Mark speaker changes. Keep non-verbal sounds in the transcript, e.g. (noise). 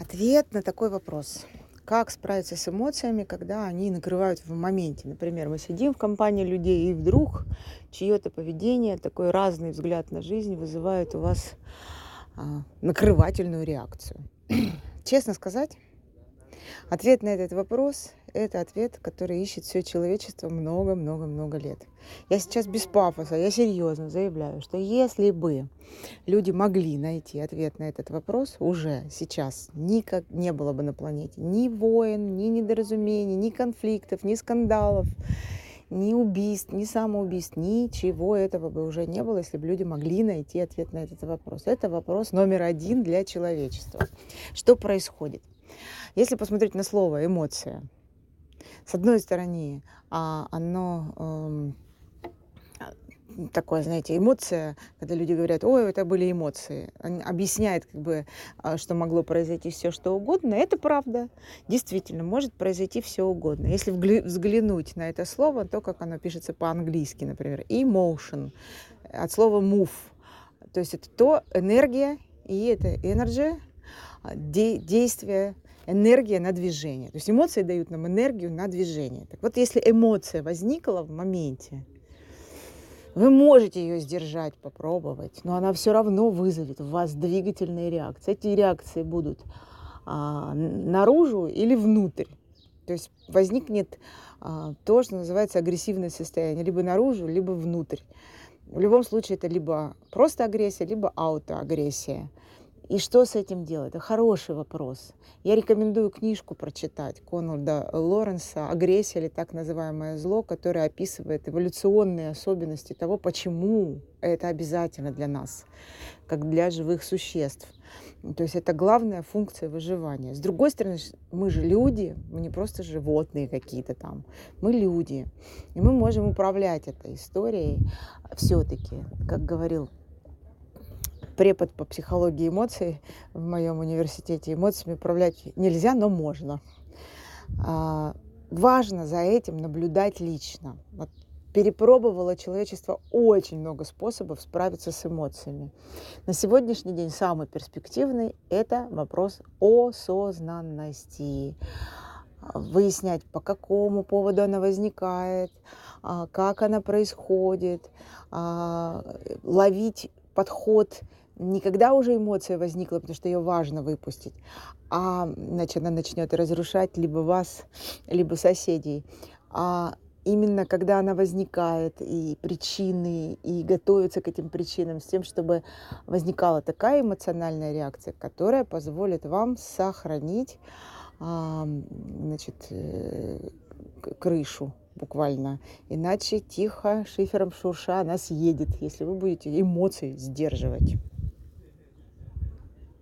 Speaker 1: Ответ на такой вопрос. Как справиться с эмоциями, когда они накрывают в моменте? Например, мы сидим в компании людей, и вдруг чье-то поведение, такой разный взгляд на жизнь вызывает у вас а, накрывательную реакцию. (clears throat) Честно сказать, ответ на этот вопрос – это ответ, который ищет все человечество много-много-много лет. Я сейчас без пафоса, я серьезно заявляю, что если бы люди могли найти ответ на этот вопрос уже сейчас, никак не было бы на планете ни войн, ни недоразумений, ни конфликтов, ни скандалов, ни убийств, ни самоубийств, ничего этого бы уже не было, если бы люди могли найти ответ на этот вопрос. Это вопрос номер один для человечества. Что происходит? Если посмотреть на слово эмоция, с одной стороны, а, оно эм, такое, знаете, эмоция, когда люди говорят, ой, это были эмоции, Он объясняет, как бы, а, что могло произойти все, что угодно, это правда. Действительно, может произойти все угодно. Если взглянуть на это слово, то, как оно пишется по-английски, например, emotion, от слова move, то есть это то энергия, и это energy, а, де действие, энергия на движение. То есть эмоции дают нам энергию на движение. Так вот, если эмоция возникла в моменте, вы можете ее сдержать, попробовать, но она все равно вызовет в вас двигательные реакции. Эти реакции будут а, наружу или внутрь. То есть возникнет а, то, что называется агрессивное состояние, либо наружу, либо внутрь. В любом случае это либо просто агрессия, либо аутоагрессия. И что с этим делать? Это хороший вопрос. Я рекомендую книжку прочитать Конрада Лоренса «Агрессия» или так называемое зло, которое описывает эволюционные особенности того, почему это обязательно для нас, как для живых существ. То есть это главная функция выживания. С другой стороны, мы же люди, мы не просто животные какие-то там, мы люди. И мы можем управлять этой историей все-таки, как говорил препод по психологии эмоций в моем университете. Эмоциями управлять нельзя, но можно. А, важно за этим наблюдать лично. Вот перепробовало человечество очень много способов справиться с эмоциями. На сегодняшний день самый перспективный – это вопрос осознанности. Выяснять, по какому поводу она возникает, а, как она происходит, а, ловить подход не когда уже эмоция возникла, потому что ее важно выпустить, а значит, она начнет разрушать либо вас, либо соседей. А именно когда она возникает, и причины, и готовится к этим причинам, с тем, чтобы возникала такая эмоциональная реакция, которая позволит вам сохранить значит, э, крышу буквально. Иначе тихо, шифером шурша, она съедет, если вы будете эмоции сдерживать.